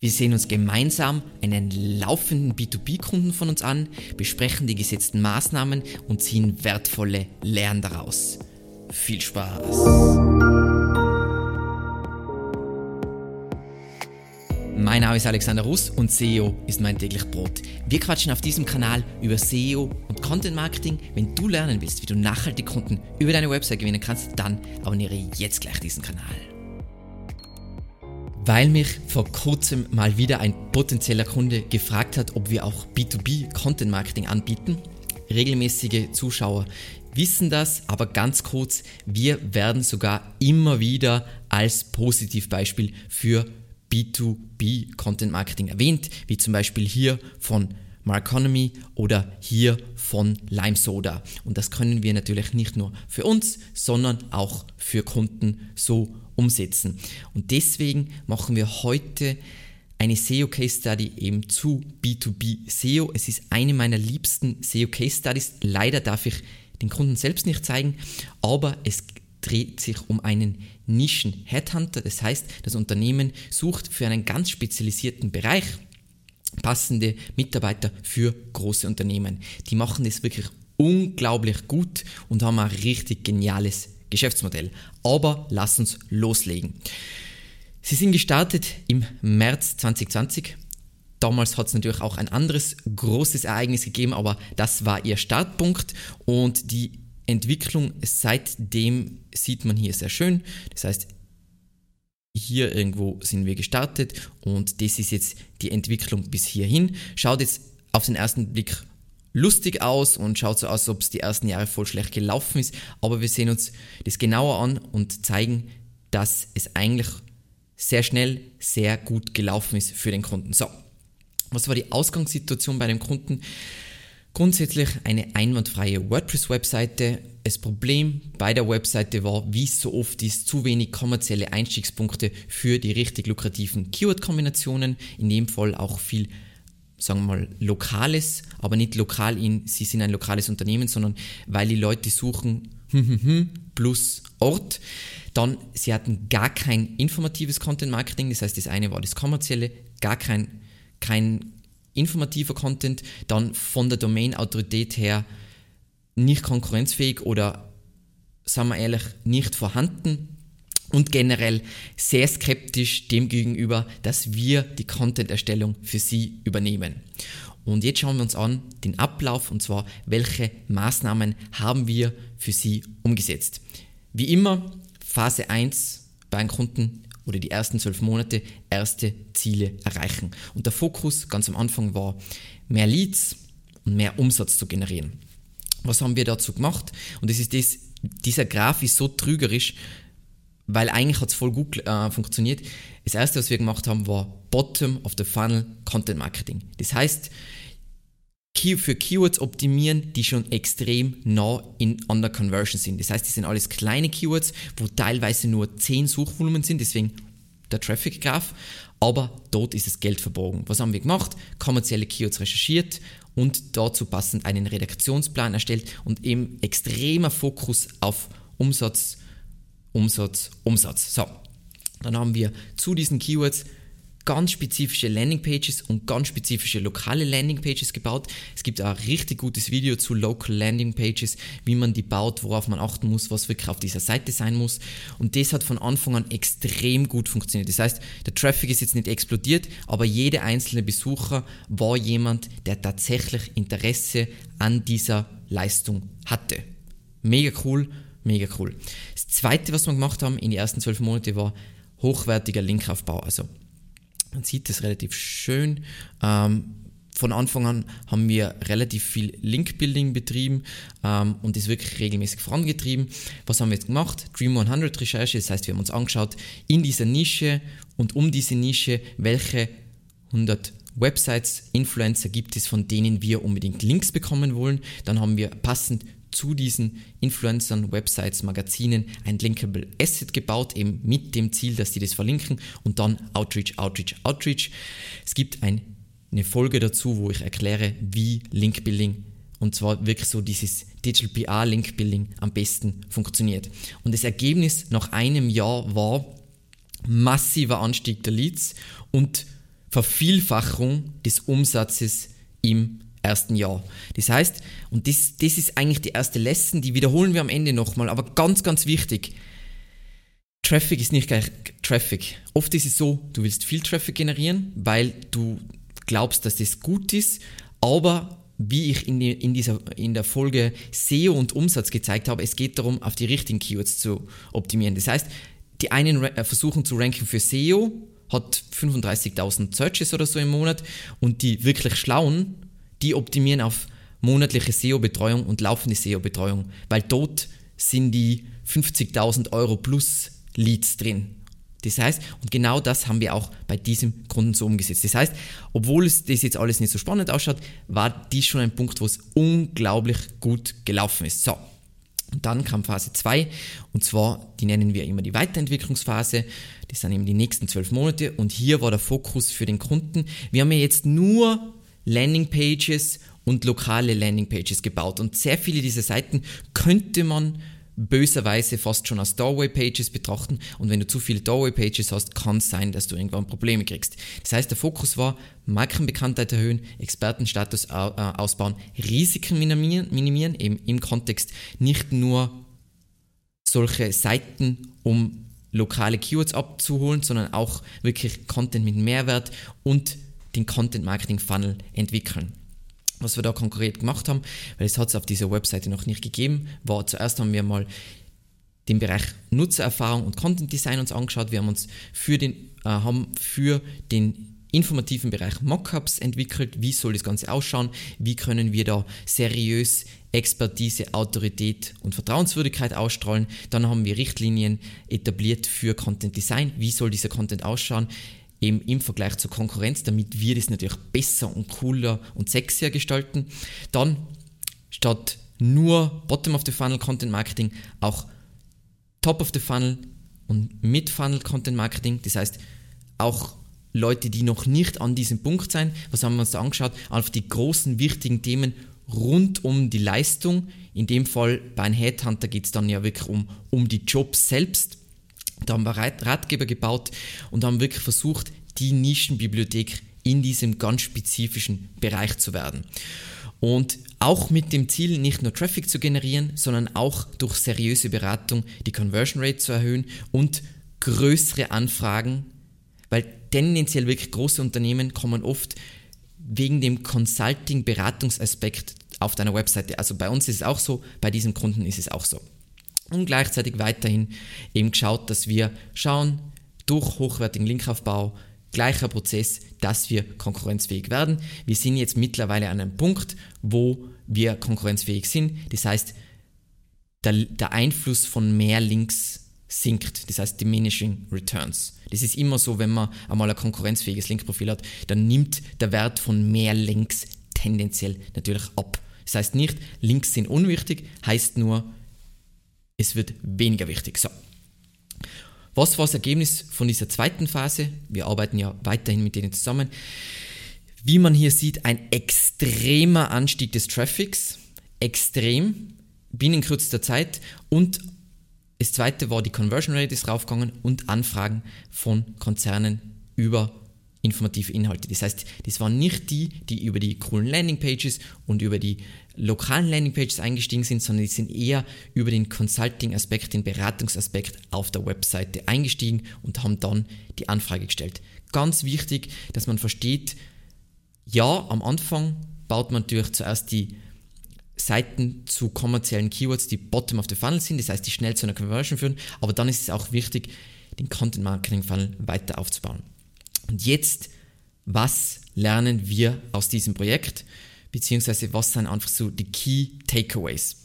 Wir sehen uns gemeinsam einen laufenden B2B-Kunden von uns an, besprechen die gesetzten Maßnahmen und ziehen wertvolle Lehren daraus. Viel Spaß! Mein Name ist Alexander Russ und SEO ist mein täglich Brot. Wir quatschen auf diesem Kanal über SEO und Content Marketing. Wenn du lernen willst, wie du nachhaltig Kunden über deine Website gewinnen kannst, dann abonniere jetzt gleich diesen Kanal weil mich vor kurzem mal wieder ein potenzieller Kunde gefragt hat, ob wir auch B2B Content Marketing anbieten. Regelmäßige Zuschauer wissen das, aber ganz kurz, wir werden sogar immer wieder als Positivbeispiel für B2B Content Marketing erwähnt, wie zum Beispiel hier von Marconomy oder hier von Lime Soda. Und das können wir natürlich nicht nur für uns, sondern auch für Kunden so umsetzen. Und deswegen machen wir heute eine SEO Case Study eben zu B2B SEO. Es ist eine meiner liebsten SEO Case Studies. Leider darf ich den Kunden selbst nicht zeigen, aber es dreht sich um einen Nischen Headhunter. Das heißt, das Unternehmen sucht für einen ganz spezialisierten Bereich passende Mitarbeiter für große Unternehmen. Die machen das wirklich unglaublich gut und haben ein richtig geniales Geschäftsmodell. Aber lass uns loslegen. Sie sind gestartet im März 2020. Damals hat es natürlich auch ein anderes großes Ereignis gegeben, aber das war ihr Startpunkt und die Entwicklung seitdem sieht man hier sehr schön. Das heißt, hier irgendwo sind wir gestartet und das ist jetzt die Entwicklung bis hierhin. Schaut jetzt auf den ersten Blick lustig aus und schaut so aus, als ob es die ersten Jahre voll schlecht gelaufen ist. Aber wir sehen uns das genauer an und zeigen, dass es eigentlich sehr schnell sehr gut gelaufen ist für den Kunden. So, was war die Ausgangssituation bei dem Kunden? Grundsätzlich eine einwandfreie WordPress-Webseite. Das Problem bei der Webseite war, wie es so oft ist, zu wenig kommerzielle Einstiegspunkte für die richtig lukrativen Keyword-Kombinationen. In dem Fall auch viel sagen wir mal, lokales, aber nicht lokal in, sie sind ein lokales Unternehmen, sondern weil die Leute suchen plus Ort. Dann, sie hatten gar kein informatives Content Marketing, das heißt, das eine war das kommerzielle, gar kein, kein informativer Content, dann von der Domain-Autorität her nicht konkurrenzfähig oder, sagen wir ehrlich, nicht vorhanden und generell sehr skeptisch dem gegenüber, dass wir die Content-Erstellung für sie übernehmen. Und jetzt schauen wir uns an den Ablauf und zwar, welche Maßnahmen haben wir für sie umgesetzt. Wie immer, Phase 1 bei einem Kunden oder die ersten zwölf Monate erste Ziele erreichen. Und der Fokus ganz am Anfang war, mehr Leads und mehr Umsatz zu generieren. Was haben wir dazu gemacht? Und das ist das, dieser Graph ist so trügerisch, weil eigentlich hat es voll gut äh, funktioniert. Das erste, was wir gemacht haben, war Bottom of the Funnel Content Marketing. Das heißt, für Keywords optimieren, die schon extrem nah in an der Conversion sind. Das heißt, die sind alles kleine Keywords, wo teilweise nur 10 Suchvolumen sind, deswegen der Traffic Graph, aber dort ist das Geld verborgen. Was haben wir gemacht? Kommerzielle Keywords recherchiert und dazu passend einen Redaktionsplan erstellt und eben extremer Fokus auf Umsatz Umsatz, Umsatz. So, dann haben wir zu diesen Keywords ganz spezifische Landingpages und ganz spezifische lokale Landingpages gebaut. Es gibt auch ein richtig gutes Video zu Local Landingpages, wie man die baut, worauf man achten muss, was wirklich auf dieser Seite sein muss. Und das hat von Anfang an extrem gut funktioniert. Das heißt, der Traffic ist jetzt nicht explodiert, aber jeder einzelne Besucher war jemand, der tatsächlich Interesse an dieser Leistung hatte. Mega cool Mega cool. Das zweite, was wir gemacht haben in den ersten zwölf Monaten, war hochwertiger Linkaufbau. Also man sieht das relativ schön. Ähm, von Anfang an haben wir relativ viel Link-Building betrieben ähm, und das wirklich regelmäßig vorangetrieben. Was haben wir jetzt gemacht? Dream 100 Recherche, das heißt, wir haben uns angeschaut in dieser Nische und um diese Nische, welche 100 Websites, Influencer gibt es, von denen wir unbedingt Links bekommen wollen. Dann haben wir passend zu diesen Influencern, Websites, Magazinen ein Linkable Asset gebaut, eben mit dem Ziel, dass die das verlinken und dann Outreach, Outreach, Outreach. Es gibt ein, eine Folge dazu, wo ich erkläre, wie Linkbuilding und zwar wirklich so dieses Digital PR Linkbuilding am besten funktioniert. Und das Ergebnis nach einem Jahr war massiver Anstieg der Leads und Vervielfachung des Umsatzes im ersten Jahr. Das heißt, und das, das ist eigentlich die erste Lesson, die wiederholen wir am Ende nochmal, aber ganz, ganz wichtig. Traffic ist nicht gleich Traffic. Oft ist es so, du willst viel Traffic generieren, weil du glaubst, dass das gut ist, aber wie ich in, die, in, dieser, in der Folge SEO und Umsatz gezeigt habe, es geht darum, auf die richtigen Keywords zu optimieren. Das heißt, die einen äh, versuchen zu ranken für SEO, hat 35.000 Searches oder so im Monat und die wirklich Schlauen, die optimieren auf monatliche SEO-Betreuung und laufende SEO-Betreuung, weil dort sind die 50.000 Euro plus Leads drin. Das heißt, und genau das haben wir auch bei diesem Kunden so umgesetzt. Das heißt, obwohl es das jetzt alles nicht so spannend ausschaut, war dies schon ein Punkt, wo es unglaublich gut gelaufen ist. So. Und dann kam Phase 2 und zwar, die nennen wir immer die Weiterentwicklungsphase. Das sind eben die nächsten zwölf Monate und hier war der Fokus für den Kunden. Wir haben ja jetzt nur Landingpages und lokale Landingpages gebaut und sehr viele dieser Seiten könnte man böserweise fast schon als Doorway-Pages betrachten und wenn du zu viele Doorway-Pages hast, kann es sein, dass du irgendwann Probleme kriegst. Das heißt, der Fokus war Markenbekanntheit erhöhen, Expertenstatus äh, ausbauen, Risiken minimieren, minimieren eben im Kontext nicht nur solche Seiten, um lokale Keywords abzuholen, sondern auch wirklich Content mit Mehrwert und den Content Marketing Funnel entwickeln was wir da konkret gemacht haben, weil es hat es auf dieser Webseite noch nicht gegeben, war zuerst haben wir mal den Bereich Nutzererfahrung und Content Design uns angeschaut. Wir haben uns für den, äh, haben für den informativen Bereich Mockups entwickelt. Wie soll das Ganze ausschauen? Wie können wir da seriös Expertise, Autorität und Vertrauenswürdigkeit ausstrahlen? Dann haben wir Richtlinien etabliert für Content Design. Wie soll dieser Content ausschauen? Eben im Vergleich zur Konkurrenz, damit wir das natürlich besser und cooler und sexier gestalten. Dann statt nur Bottom of the Funnel Content Marketing auch Top of the Funnel und Mid Funnel Content Marketing. Das heißt auch Leute, die noch nicht an diesem Punkt sind. Was haben wir uns da angeschaut? Auf die großen wichtigen Themen rund um die Leistung. In dem Fall bei einem Headhunter geht es dann ja wirklich um, um die Jobs selbst. Da haben wir Ratgeber gebaut und haben wirklich versucht, die Nischenbibliothek in diesem ganz spezifischen Bereich zu werden. Und auch mit dem Ziel, nicht nur Traffic zu generieren, sondern auch durch seriöse Beratung die Conversion Rate zu erhöhen und größere Anfragen, weil tendenziell wirklich große Unternehmen kommen oft wegen dem Consulting-Beratungsaspekt auf deiner Webseite. Also bei uns ist es auch so, bei diesem Kunden ist es auch so und gleichzeitig weiterhin eben geschaut, dass wir schauen, durch hochwertigen Linkaufbau, gleicher Prozess, dass wir konkurrenzfähig werden. Wir sind jetzt mittlerweile an einem Punkt, wo wir konkurrenzfähig sind. Das heißt, der, der Einfluss von mehr Links sinkt, das heißt diminishing returns. Das ist immer so, wenn man einmal ein konkurrenzfähiges Linkprofil hat, dann nimmt der Wert von mehr Links tendenziell natürlich ab. Das heißt nicht, Links sind unwichtig, heißt nur, es wird weniger wichtig. So. Was war das Ergebnis von dieser zweiten Phase? Wir arbeiten ja weiterhin mit denen zusammen. Wie man hier sieht, ein extremer Anstieg des Traffics, extrem, binnen kürzester Zeit und das zweite war die Conversion Rate ist raufgegangen und Anfragen von Konzernen über informative Inhalte. Das heißt, das waren nicht die, die über die coolen Landingpages und über die lokalen Landingpages eingestiegen sind, sondern die sind eher über den Consulting-Aspekt, den Beratungsaspekt auf der Webseite eingestiegen und haben dann die Anfrage gestellt. Ganz wichtig, dass man versteht, ja, am Anfang baut man natürlich zuerst die Seiten zu kommerziellen Keywords, die bottom of the funnel sind, das heißt, die schnell zu einer Conversion führen, aber dann ist es auch wichtig, den Content Marketing Funnel weiter aufzubauen. Und jetzt, was lernen wir aus diesem Projekt? Beziehungsweise was sind einfach so die Key Takeaways?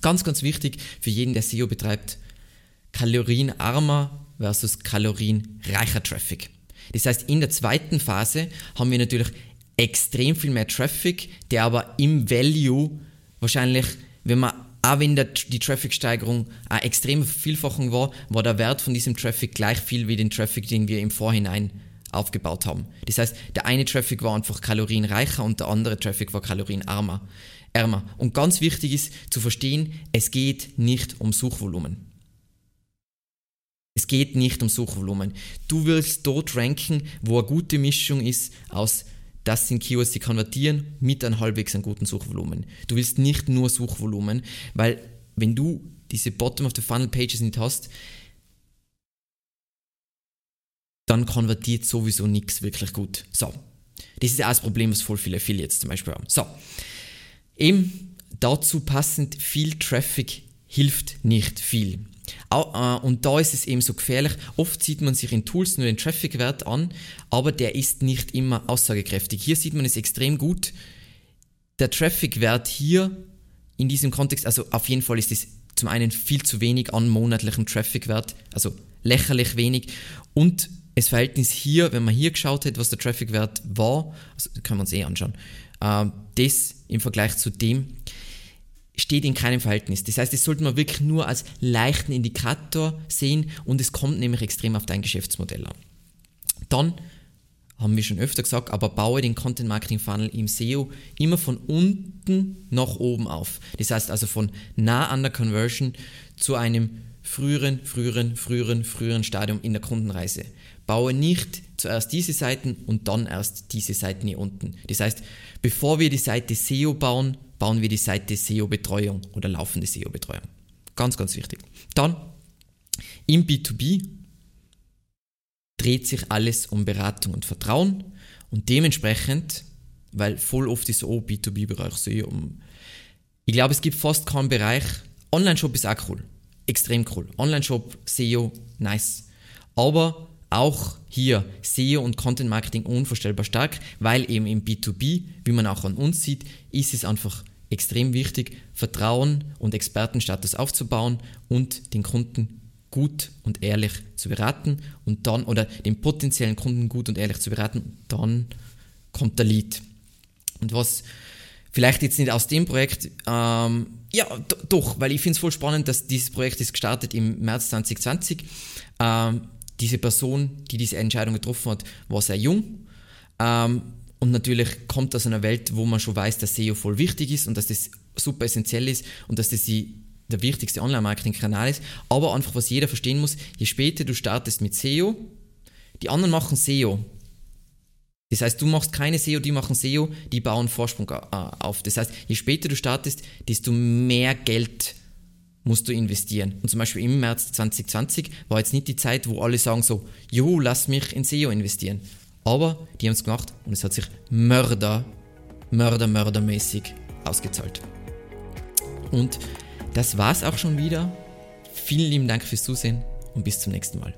Ganz, ganz wichtig für jeden, der SEO betreibt, kalorienarmer versus kalorienreicher Traffic. Das heißt, in der zweiten Phase haben wir natürlich extrem viel mehr Traffic, der aber im Value wahrscheinlich, wenn man auch wenn der, die Traffic-Steigerung eine extreme Vervielfachung war, war der Wert von diesem Traffic gleich viel wie den Traffic, den wir im Vorhinein aufgebaut haben. Das heißt, der eine Traffic war einfach kalorienreicher und der andere Traffic war kalorienarmer. Ärmer. Und ganz wichtig ist zu verstehen, es geht nicht um Suchvolumen. Es geht nicht um Suchvolumen. Du willst dort ranken, wo eine gute Mischung ist aus das sind Keywords, die konvertieren mit einem halbwegs einem guten Suchvolumen. Du willst nicht nur Suchvolumen, weil wenn du diese Bottom of the Funnel Pages nicht hast, dann konvertiert sowieso nichts wirklich gut. So, das ist auch das Problem, was voll viele Affiliates zum Beispiel haben. So, eben dazu passend viel Traffic hilft nicht viel. Äh, und da ist es eben so gefährlich. Oft sieht man sich in Tools nur den Traffic-Wert an, aber der ist nicht immer aussagekräftig. Hier sieht man es extrem gut. Der Traffic-Wert hier in diesem Kontext, also auf jeden Fall ist es zum einen viel zu wenig an monatlichem Traffic-Wert, also lächerlich wenig. Und das Verhältnis hier, wenn man hier geschaut hat, was der Traffic-Wert war, also können wir uns eh anschauen, äh, das im Vergleich zu dem steht in keinem Verhältnis. Das heißt, das sollte man wirklich nur als leichten Indikator sehen und es kommt nämlich extrem auf dein Geschäftsmodell an. Dann haben wir schon öfter gesagt, aber baue den Content Marketing Funnel im SEO immer von unten nach oben auf. Das heißt also von nah an der Conversion zu einem früheren, früheren, früheren, früheren Stadium in der Kundenreise. Baue nicht zuerst diese Seiten und dann erst diese Seiten hier unten. Das heißt, bevor wir die Seite SEO bauen, bauen wir die Seite SEO-Betreuung oder laufende SEO-Betreuung. Ganz, ganz wichtig. Dann im B2B dreht sich alles um Beratung und Vertrauen und dementsprechend, weil voll oft ist so, oh, B2B-Bereich SEO. Ich glaube, es gibt fast keinen Bereich. Online-Shop ist auch cool. Extrem cool. Online-Shop, SEO, nice. Aber auch hier SEO und Content Marketing unvorstellbar stark, weil eben im B2B, wie man auch an uns sieht, ist es einfach extrem wichtig, Vertrauen und Expertenstatus aufzubauen und den Kunden gut und ehrlich zu beraten und dann, oder den potenziellen Kunden gut und ehrlich zu beraten, dann kommt der Lead. Und was vielleicht jetzt nicht aus dem Projekt, ähm, ja, doch, weil ich finde es voll spannend, dass dieses Projekt ist gestartet im März 2020. Ähm, diese Person, die diese Entscheidung getroffen hat, war sehr jung. Ähm, und natürlich kommt aus einer Welt, wo man schon weiß, dass SEO voll wichtig ist und dass das super essentiell ist und dass das die, der wichtigste Online-Marketing-Kanal ist. Aber einfach, was jeder verstehen muss, je später du startest mit SEO, die anderen machen SEO. Das heißt, du machst keine SEO, die machen SEO, die bauen Vorsprung äh, auf. Das heißt, je später du startest, desto mehr Geld musst du investieren. Und zum Beispiel im März 2020 war jetzt nicht die Zeit, wo alle sagen so, jo, lass mich in SEO investieren. Aber die haben es gemacht und es hat sich Mörder, Mörder, Mördermäßig ausgezahlt. Und das war's auch schon wieder. Vielen lieben Dank fürs Zusehen und bis zum nächsten Mal.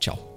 Ciao.